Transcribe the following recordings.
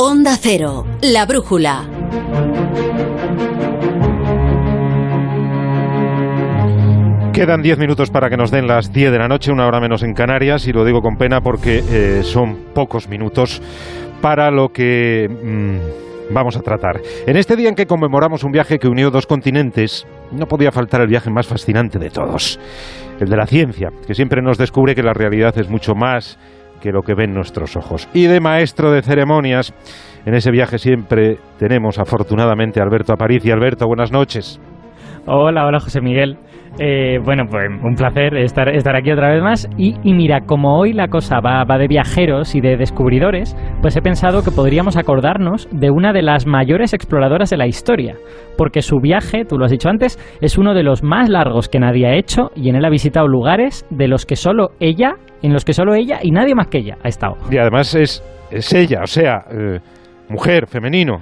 Onda Cero, la brújula. Quedan 10 minutos para que nos den las 10 de la noche, una hora menos en Canarias, y lo digo con pena porque eh, son pocos minutos para lo que mm, vamos a tratar. En este día en que conmemoramos un viaje que unió dos continentes, no podía faltar el viaje más fascinante de todos, el de la ciencia, que siempre nos descubre que la realidad es mucho más que lo que ven nuestros ojos. Y de maestro de ceremonias, en ese viaje siempre tenemos afortunadamente a Alberto Aparici. Alberto, buenas noches. Hola, hola José Miguel. Eh, bueno, pues un placer estar, estar aquí otra vez más. Y, y mira, como hoy la cosa va, va, de viajeros y de descubridores, pues he pensado que podríamos acordarnos de una de las mayores exploradoras de la historia. Porque su viaje, tú lo has dicho antes, es uno de los más largos que nadie ha hecho y en él ha visitado lugares de los que solo ella, en los que solo ella y nadie más que ella ha estado. Y además es, es ella, o sea, eh, mujer, femenino.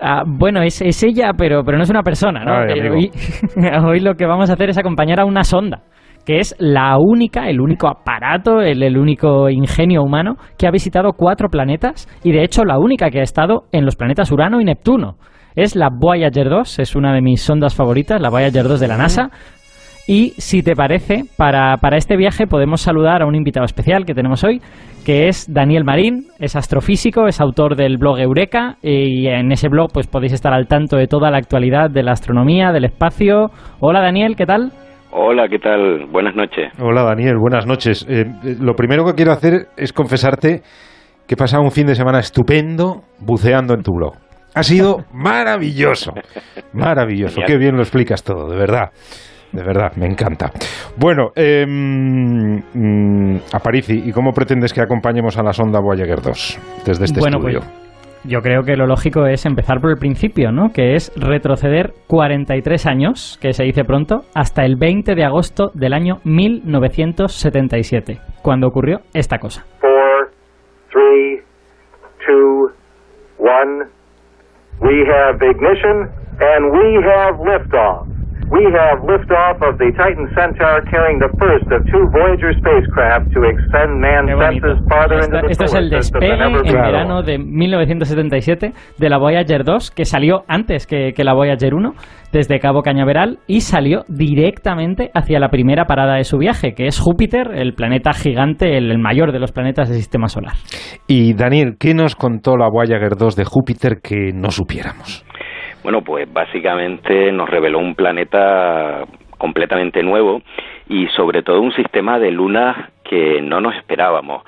Ah, bueno, es, es, ella, pero, pero no es una persona, ¿no? Ay, Eh, hoy, hoy, lo que vamos a hacer es acompañar a una sonda, que es la única, el único aparato, el, el, único ingenio humano que ha visitado cuatro planetas y de hecho la única que ha estado en los planetas Urano y Neptuno. Es la Voyager 2, es una de mis sondas favoritas, la Voyager 2 de la NASA. Y si te parece, para, para, este viaje podemos saludar a un invitado especial que tenemos hoy, que es Daniel Marín, es astrofísico, es autor del blog Eureka y en ese blog pues podéis estar al tanto de toda la actualidad de la astronomía, del espacio. Hola Daniel, ¿qué tal? Hola, ¿qué tal? Buenas noches. Hola Daniel, buenas noches. Eh, lo primero que quiero hacer es confesarte que he pasado un fin de semana estupendo buceando en tu blog. Ha sido maravilloso, maravilloso. Genial. Qué bien lo explicas todo, de verdad. De verdad, me encanta. Bueno, eh, mm, Aparici, ¿y cómo pretendes que acompañemos a la sonda Voyager 2 desde este bueno, estudio? Pues, yo creo que lo lógico es empezar por el principio, ¿no? Que es retroceder 43 años, que se dice pronto, hasta el 20 de agosto del año 1977, cuando ocurrió esta cosa. 4, 3, 2, 1. We have ignition and we have liftoff. We have liftoff of the Titan Centaur carrying the first of two Voyager spacecraft to extend man's senses farther Esta, into the Esto es el solar system despegue en verano de 1977 de la Voyager 2, que salió antes que, que la Voyager 1, desde Cabo Cañaveral, y salió directamente hacia la primera parada de su viaje, que es Júpiter, el planeta gigante, el, el mayor de los planetas del sistema solar. Y Daniel, ¿qué nos contó la Voyager 2 de Júpiter que no supiéramos? Bueno, pues básicamente nos reveló un planeta completamente nuevo y sobre todo un sistema de lunas que no nos esperábamos.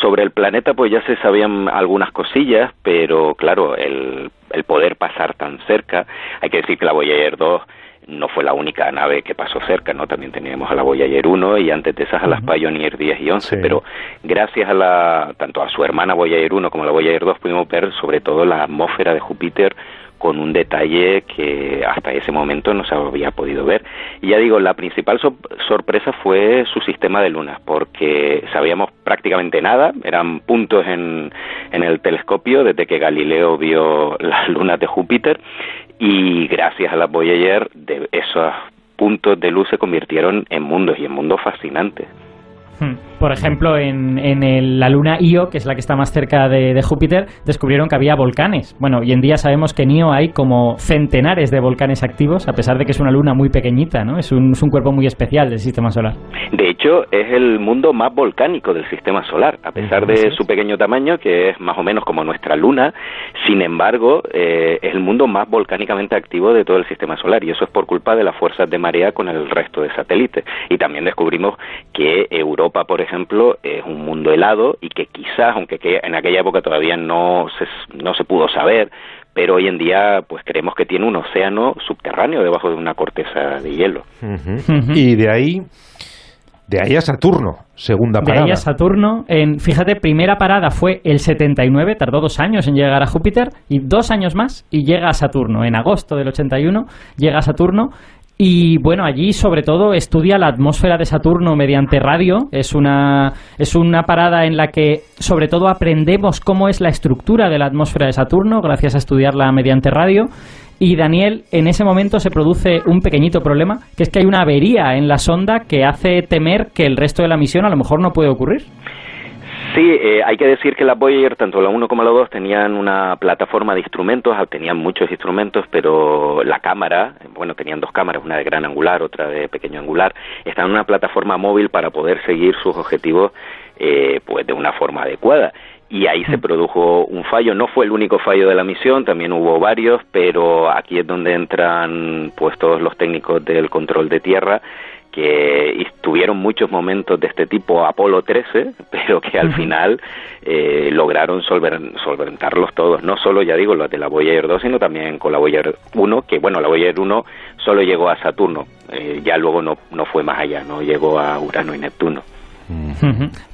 Sobre el planeta pues ya se sabían algunas cosillas, pero claro, el, el poder pasar tan cerca, hay que decir que la Voyager 2 no fue la única nave que pasó cerca, ¿no? También teníamos a la Voyager 1 y antes de esas a las Pioneer 10 y 11, Sí. pero gracias a la, tanto a su hermana Voyager 1 como a la Voyager 2 pudimos ver sobre todo la atmósfera de Júpiter con un detalle que hasta ese momento no se había podido ver. Y ya digo, la principal so- sorpresa fue su sistema de lunas, porque sabíamos prácticamente nada, eran puntos en, en el telescopio desde que Galileo vio las lunas de Júpiter, y gracias a la Voyager de esos puntos de luz se convirtieron en mundos y en mundos fascinantes. Por ejemplo, en, en el- la luna Io, que es la que está más cerca de, de Júpiter, descubrieron que había volcanes. Bueno, hoy en día sabemos que en Io hay como centenares de volcanes activos, a pesar de que es una luna muy pequeñita, ¿no? Es un, es un cuerpo muy especial del sistema solar. De hecho, es el mundo más volcánico del sistema solar, a pesar de su pequeño tamaño, que es más o menos como nuestra luna. Sin embargo, eh, es el mundo más volcánicamente activo de todo el sistema solar, y eso es por culpa de las fuerzas de marea con el resto de satélites. Y también descubrimos que Europa, por ejemplo, es un mundo helado y que quizás, aunque que en aquella época todavía no se, no se pudo saber, pero hoy en día pues creemos que tiene un océano subterráneo debajo de una corteza de hielo. Y de ahí, de ahí a Saturno, segunda De parada. ahí a Saturno, en, fíjate, primera parada fue el 79, tardó dos años en llegar a Júpiter, y dos años más y llega a Saturno. En agosto del 81 llega a Saturno. Y bueno, allí sobre todo estudia la atmósfera de Saturno mediante radio. Es una, es una parada en la que sobre todo aprendemos cómo es la estructura de la atmósfera de Saturno gracias a estudiarla mediante radio. Y Daniel, en ese momento se produce un pequeñito problema, que es que hay una avería en la sonda que hace temer que el resto de la misión a lo mejor no puede ocurrir. Sí, eh, hay que decir que la Voyager, tanto la 1 como la 2, tenían una plataforma de instrumentos, tenían muchos instrumentos, pero la cámara, bueno, tenían dos cámaras, una de gran angular, otra de pequeño angular, estaban en una plataforma móvil para poder seguir sus objetivos eh, pues de una forma adecuada y ahí se mm. produjo un fallo. No fue el único fallo de la misión, también hubo varios, pero aquí es donde entran pues todos los técnicos del control de tierra que tuvieron muchos momentos de este tipo Apolo 13, pero que al final eh, lograron solventarlos todos, no solo, ya digo, los de la Voyager 2, sino también con la Voyager 1, que bueno, la Voyager 1 solo llegó a Saturno, eh, ya luego no, no fue más allá, no llegó a Urano y Neptuno.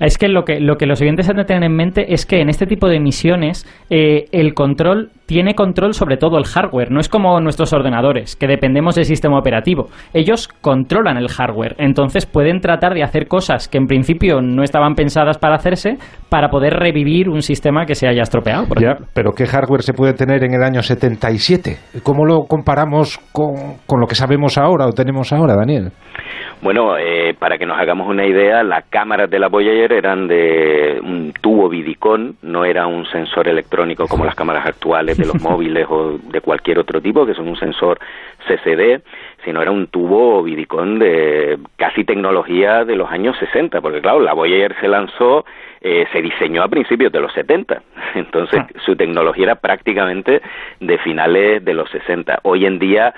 Es que lo, que lo que los oyentes han de tener en mente es que en este tipo de misiones eh, el control tiene control sobre todo el hardware. No es como nuestros ordenadores, que dependemos del sistema operativo. Ellos controlan el hardware, entonces pueden tratar de hacer cosas que en principio no estaban pensadas para hacerse para poder revivir un sistema que se haya estropeado. pero ¿qué hardware se puede tener en el año 77? ¿Cómo lo comparamos con, con lo que sabemos ahora o tenemos ahora, Daniel? Bueno, eh, para que nos hagamos una idea, las cámaras de la Voyager eran de un tubo vidicón, no era un sensor electrónico como las cámaras actuales de los móviles o de cualquier otro tipo, que son un sensor CCD, sino era un tubo vidicón de casi tecnología de los años 60, porque claro, la Voyager se lanzó, eh, se diseñó a principios de los 70, entonces ah. su tecnología era prácticamente de finales de los 60. Hoy en día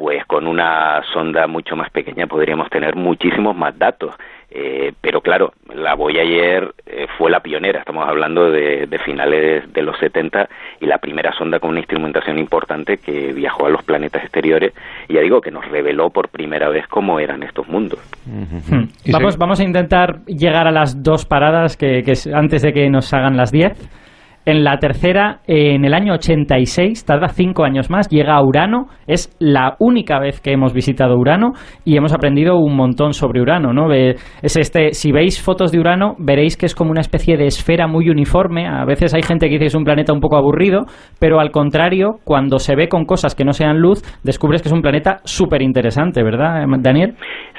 pues con una sonda mucho más pequeña podríamos tener muchísimos más datos. Eh, pero claro, la Voyager eh, fue la pionera, estamos hablando de, finales de los 70 y la primera sonda con una instrumentación importante que viajó a los planetas exteriores y ya digo que nos reveló por primera vez cómo eran estos mundos. Hmm. Vamos, vamos a intentar llegar a las dos paradas que, que antes de que nos hagan las 10. En la tercera, en el año 86, tarda cinco años más, llega a Urano. Es la única vez que hemos visitado Urano y hemos aprendido un montón sobre Urano. ¿no? Es este, si veis fotos de Urano, veréis que es como una especie de esfera muy uniforme. A veces hay gente que dice que es un planeta un poco aburrido, pero al contrario, cuando se ve con cosas que no sean luz, descubres que es un planeta súper interesante, ¿verdad, Daniel?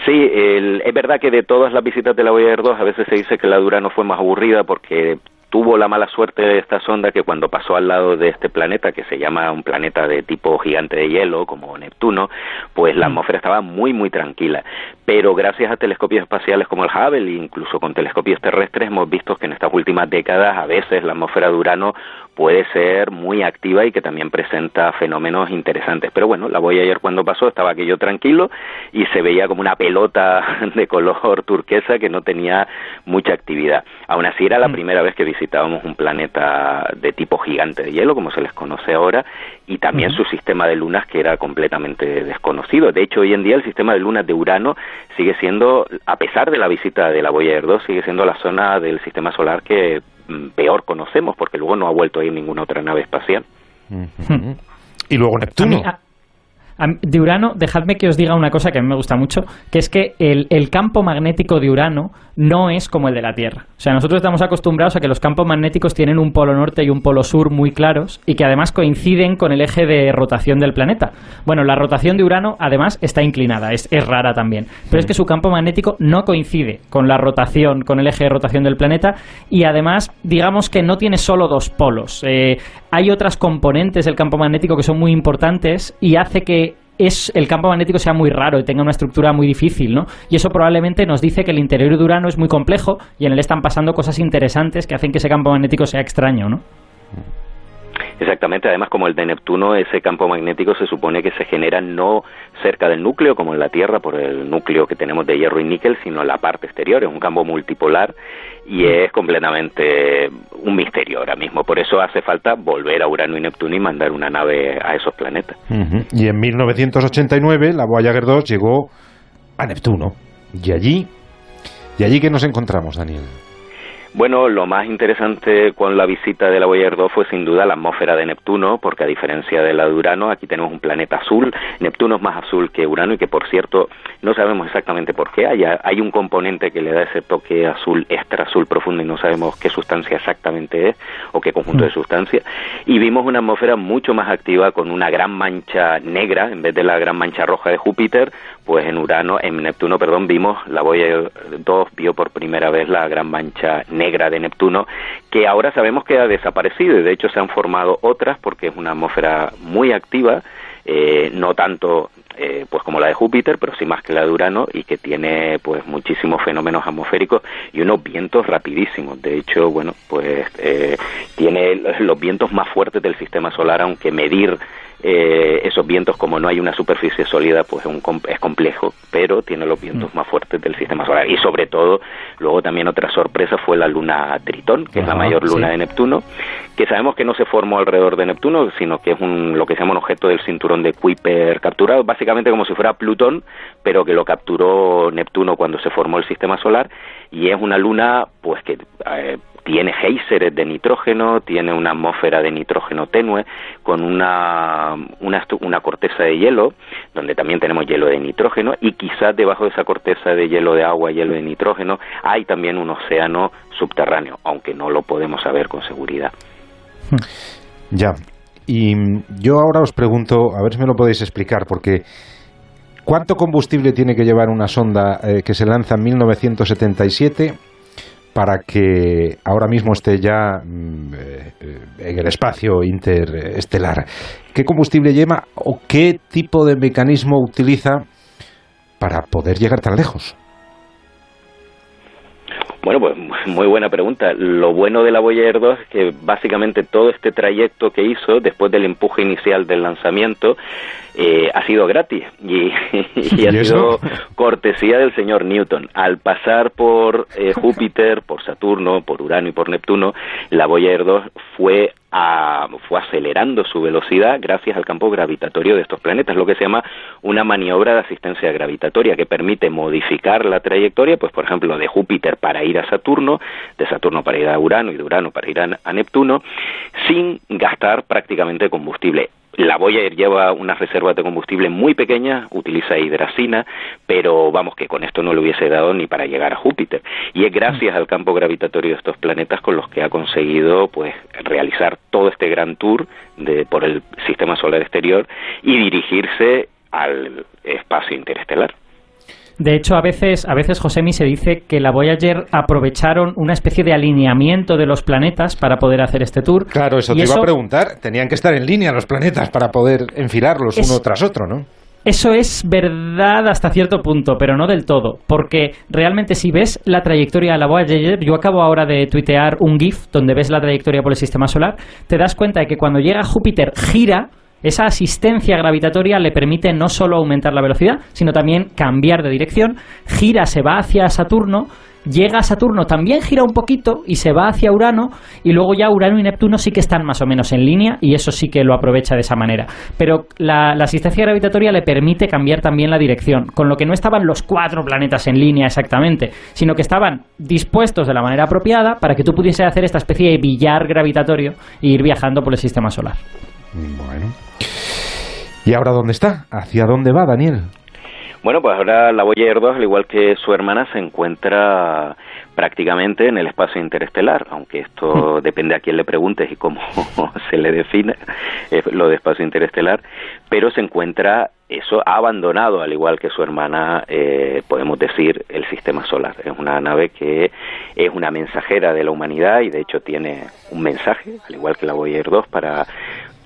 Sí, es verdad que de todas las visitas de la Voyager 2 a veces se dice que la de Urano fue más aburrida porque tuvo la mala suerte de esta sonda que cuando pasó al lado de este planeta, que se llama un planeta de tipo gigante de hielo, como Neptuno, pues la mm. atmósfera estaba muy, muy tranquila. Pero gracias a telescopios espaciales como el Hubble incluso con telescopios terrestres hemos visto que en estas últimas décadas a veces la atmósfera de Urano puede ser muy activa y que también presenta fenómenos interesantes. Pero bueno, la Voyager cuando pasó estaba aquello tranquilo y se veía como una pelota de color turquesa que no tenía mucha actividad. Aún así era la mm. primera vez que visitábamos un planeta de tipo gigante de hielo, como se les conoce ahora, y también su sistema de lunas que era completamente desconocido. De hecho, hoy en día el sistema de lunas de Urano sigue siendo, a pesar de la visita de la Voyager 2, sigue siendo la zona del sistema solar que peor conocemos, porque luego no ha vuelto a ir ninguna otra nave espacial. Y luego Neptuno. De Urano, dejadme que os diga una cosa que a mí me gusta mucho, que es que el, campo magnético de Urano no es como el de la Tierra. O sea, nosotros estamos acostumbrados a que los campos magnéticos tienen un polo norte y un polo sur muy claros y que además coinciden con el eje de rotación del planeta. Bueno, la rotación de Urano además está inclinada, es, rara también. Pero es que su campo magnético no coincide con la rotación, con el eje de rotación del planeta y además, digamos que no tiene solo dos polos. Eh, hay otras componentes del campo magnético que son muy importantes y hace que es, el campo magnético sea muy raro y tenga una estructura muy difícil, ¿no? Y eso probablemente nos dice que el interior de Urano es muy complejo y en él están pasando cosas interesantes que hacen que ese campo magnético sea extraño, ¿no? Exactamente, además como el de Neptuno, ese campo magnético se supone que se genera no cerca del núcleo, como en la Tierra, por el núcleo que tenemos de hierro y níquel, sino en la parte exterior, es un campo multipolar y es completamente un misterio ahora mismo. Por eso hace falta volver a Urano y Neptuno y mandar una nave a esos planetas. Y en 1989 la Voyager 2 llegó a Neptuno. Y allí, y allí que nos encontramos, Daniel. Bueno, lo más interesante con la visita de la Voyager 2 fue sin duda la atmósfera de Neptuno, porque a diferencia de la de Urano, aquí tenemos un planeta azul. Neptuno es más azul que Urano y que, por cierto, no sabemos exactamente por qué. Hay, hay un componente que le da ese toque azul, extra azul profundo y no sabemos qué sustancia exactamente es o qué conjunto de mm. sustancias. Y vimos una atmósfera mucho más activa con una gran mancha negra en vez de la gran mancha roja de Júpiter, pues en Urano, en Neptuno, perdón, vimos la Voyager 2 vio por primera vez la gran mancha negra negra de Neptuno, que ahora sabemos que ha desaparecido y de hecho se han formado otras porque es una atmósfera muy activa, eh, no tanto eh, pues como la de Júpiter, pero sí más que la de Urano y que tiene pues muchísimos fenómenos atmosféricos y unos vientos rapidísimos. De hecho, bueno, pues eh, tiene los vientos más fuertes del sistema solar, aunque medir eh, esos vientos, como no hay una superficie sólida, pues es, un, es complejo, pero tiene los vientos mm. más fuertes del sistema solar. Y sobre todo, luego también otra sorpresa fue la luna Tritón, que es la mayor luna de Neptuno, que sabemos que no se formó alrededor de Neptuno, sino que es un, lo que se llama un objeto del cinturón de Kuiper capturado, básicamente como si fuera Plutón, pero que lo capturó Neptuno cuando se formó el sistema solar, y es una luna pues que eh, tiene géiseres de nitrógeno, tiene una atmósfera de nitrógeno tenue con una, una, una, corteza de hielo, donde también tenemos hielo de nitrógeno, y quizás debajo de esa corteza de hielo de agua, hielo de nitrógeno, hay también un océano subterráneo, aunque no lo podemos saber con seguridad. Ya. Y yo ahora os pregunto, a ver si me lo podéis explicar, porque ¿cuánto combustible tiene que llevar una sonda eh, que se lanza en 1977? Para que ahora mismo esté ya mm, eh, en el espacio interestelar. ¿Qué combustible lleva o qué tipo de mecanismo utiliza para poder llegar tan lejos? Bueno, pues muy buena pregunta. Lo bueno de la Voyager 2 es que básicamente todo este trayecto que hizo después del empuje inicial del lanzamiento eh, ha sido gratis y, ha sido cortesía del señor Newton. Al pasar por eh, Júpiter, por Saturno, por Urano y por Neptuno, la Voyager 2 fue a, fue acelerando su velocidad gracias al campo gravitatorio de estos planetas, lo que se llama una maniobra de asistencia gravitatoria que permite modificar la trayectoria, pues por ejemplo de Júpiter para ir a Saturno, de Saturno para ir a Urano y de Urano para ir a Neptuno, sin gastar prácticamente combustible. La Voyager lleva unas reservas de combustible muy pequeñas, utiliza hidracina, pero vamos que con esto no le hubiese dado ni para llegar a Júpiter. Y es gracias al campo gravitatorio de estos planetas con los que ha conseguido pues realizar todo este gran tour de, por el sistema solar exterior y dirigirse al espacio interestelar. De hecho, a veces, a veces Josemi se dice que la Voyager aprovecharon una especie de alineamiento de los planetas para poder hacer este tour. Claro, eso te iba a preguntar. Tenían que estar en línea los planetas para poder enfilarlos uno tras otro, ¿no? Eso es verdad hasta cierto punto, pero no del todo, porque realmente si ves la trayectoria de la Voyager, yo acabo ahora de tuitear un GIF donde ves la trayectoria por el sistema solar, te das cuenta de que cuando llega Júpiter gira esa asistencia gravitatoria le permite no solo aumentar la velocidad, sino también cambiar de dirección, gira, se va hacia Saturno, llega a Saturno, también gira un poquito y se va hacia Urano y luego ya Urano y Neptuno sí que están más o menos en línea y eso sí que lo aprovecha de esa manera. Pero la, asistencia gravitatoria le permite cambiar también la dirección, con lo que no estaban los cuatro planetas en línea exactamente, sino que estaban dispuestos de la manera apropiada para que tú pudieses hacer esta especie de billar gravitatorio e ir viajando por el sistema solar. Bueno. ¿Y ahora dónde está? ¿Hacia dónde va, Daniel? Bueno, pues ahora la Voyager 2, al igual que su hermana, se encuentra prácticamente en el espacio interestelar, aunque esto hmm. depende a quién le preguntes y cómo se le define lo de espacio interestelar, pero se encuentra, eso ha abandonado, al igual que su hermana, eh, podemos decir, el sistema solar. Es una nave que es una mensajera de la humanidad y de hecho tiene un mensaje, al igual que la Voyager 2, para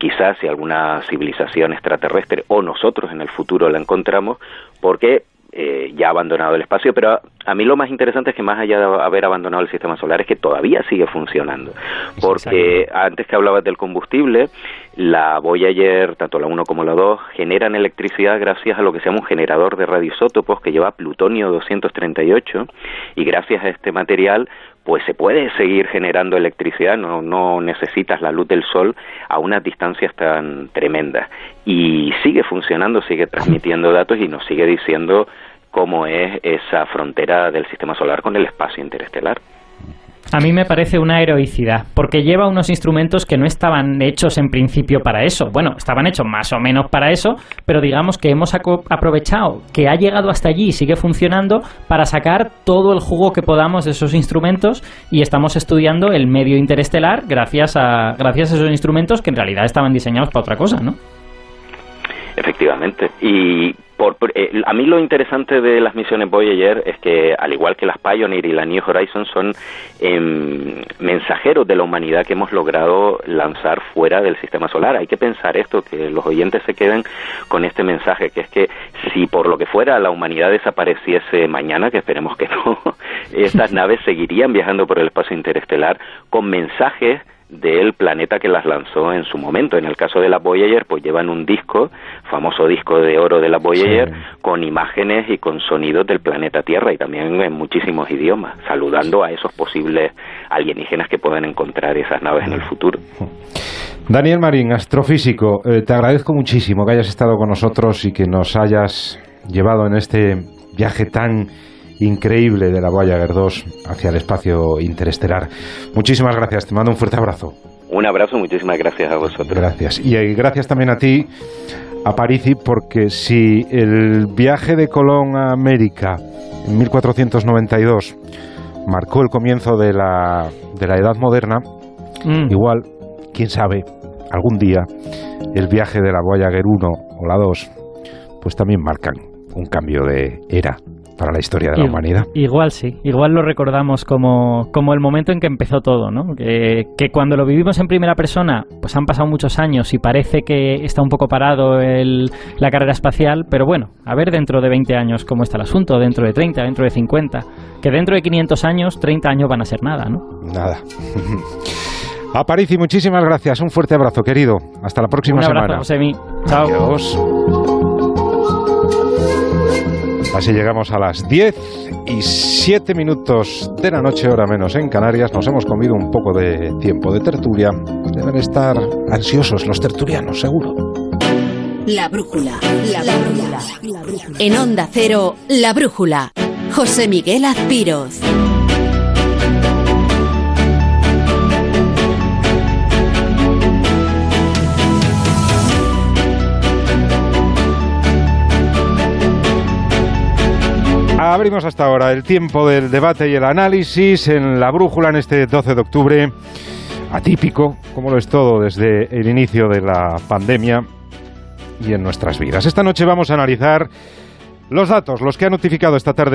quizás si alguna civilización extraterrestre o nosotros en el futuro la encontramos, porque eh, ya ha abandonado el espacio, pero a, mí lo más interesante es que más allá de haber abandonado el sistema solar es que todavía sigue funcionando, porque antes que hablabas del combustible, la Voyager, tanto la 1 como la 2, generan electricidad gracias a lo que se llama un generador de radioisótopos que lleva plutonio 238 y gracias a este material pues se puede seguir generando electricidad, no, no necesitas la luz del sol a unas distancias tan tremendas. Y sigue funcionando, sigue transmitiendo datos y nos sigue diciendo cómo es esa frontera del sistema solar con el espacio interestelar. A mí me parece una heroicidad, porque lleva unos instrumentos que no estaban hechos en principio para eso. Bueno, estaban hechos más o menos para eso, pero digamos que hemos aprovechado que ha llegado hasta allí y sigue funcionando para sacar todo el jugo que podamos de esos instrumentos y estamos estudiando el medio interestelar gracias a, gracias a esos instrumentos que en realidad estaban diseñados para otra cosa, ¿no? Efectivamente. Y por, eh, a mí lo interesante de las misiones Voyager es que, al igual que las Pioneer y la New Horizons, son em, mensajeros de la humanidad que hemos logrado lanzar fuera del sistema solar. Hay que pensar esto, que los oyentes se queden con este mensaje, que es que si por lo que fuera la humanidad desapareciese mañana, que esperemos que no, estas naves seguirían viajando por el espacio interestelar con mensajes del planeta que las lanzó en su momento. En el caso de la Voyager, pues llevan un disco, famoso disco de oro de la Voyager, con imágenes y con sonidos del planeta Tierra y también en muchísimos idiomas, saludando a esos posibles alienígenas que pueden encontrar esas naves en el futuro. Daniel Marín, astrofísico, eh, te agradezco muchísimo que hayas estado con nosotros y que nos hayas llevado en este viaje tan increíble de la Voyager 2 hacia el espacio interestelar. Muchísimas gracias, te mando un fuerte abrazo. Un abrazo, muchísimas gracias a vosotros. Gracias. Y eh, gracias también a ti, a Parisi, porque si el viaje de Colón a América en 1492 marcó el comienzo de la, de la Edad Moderna, Mm. igual, quién sabe, algún día el viaje de la Voyager 1 o la 2, pues también marcan un cambio de era para la historia de la humanidad. Igual sí, igual lo recordamos como, como el momento en que empezó todo, ¿no? Que, que cuando lo vivimos en primera persona, pues han pasado muchos años y parece que está un poco parado el- la carrera espacial, pero bueno, a ver dentro de 20 años cómo está el asunto, dentro de 30, dentro de 50, que dentro de 500 años, 30 años van a ser nada, ¿no? Nada. A Parisi, muchísimas gracias. Un fuerte abrazo, querido. Hasta la próxima un abrazo, semana. Josemi. Chao. Adiós. Así llegamos a las 10 y 7 minutos de la noche, hora menos en Canarias. Nos hemos comido un poco de tiempo de tertulia. Deben estar ansiosos los tertulianos, seguro. La brújula. La brújula. En Onda Cero, La brújula. José Miguel Azpiroz. Abrimos hasta ahora el tiempo del debate y el análisis en la brújula en este 12 de octubre, atípico, como lo es todo desde el inicio de la pandemia y en nuestras vidas. Esta noche vamos a analizar los datos, los que ha notificado esta tarde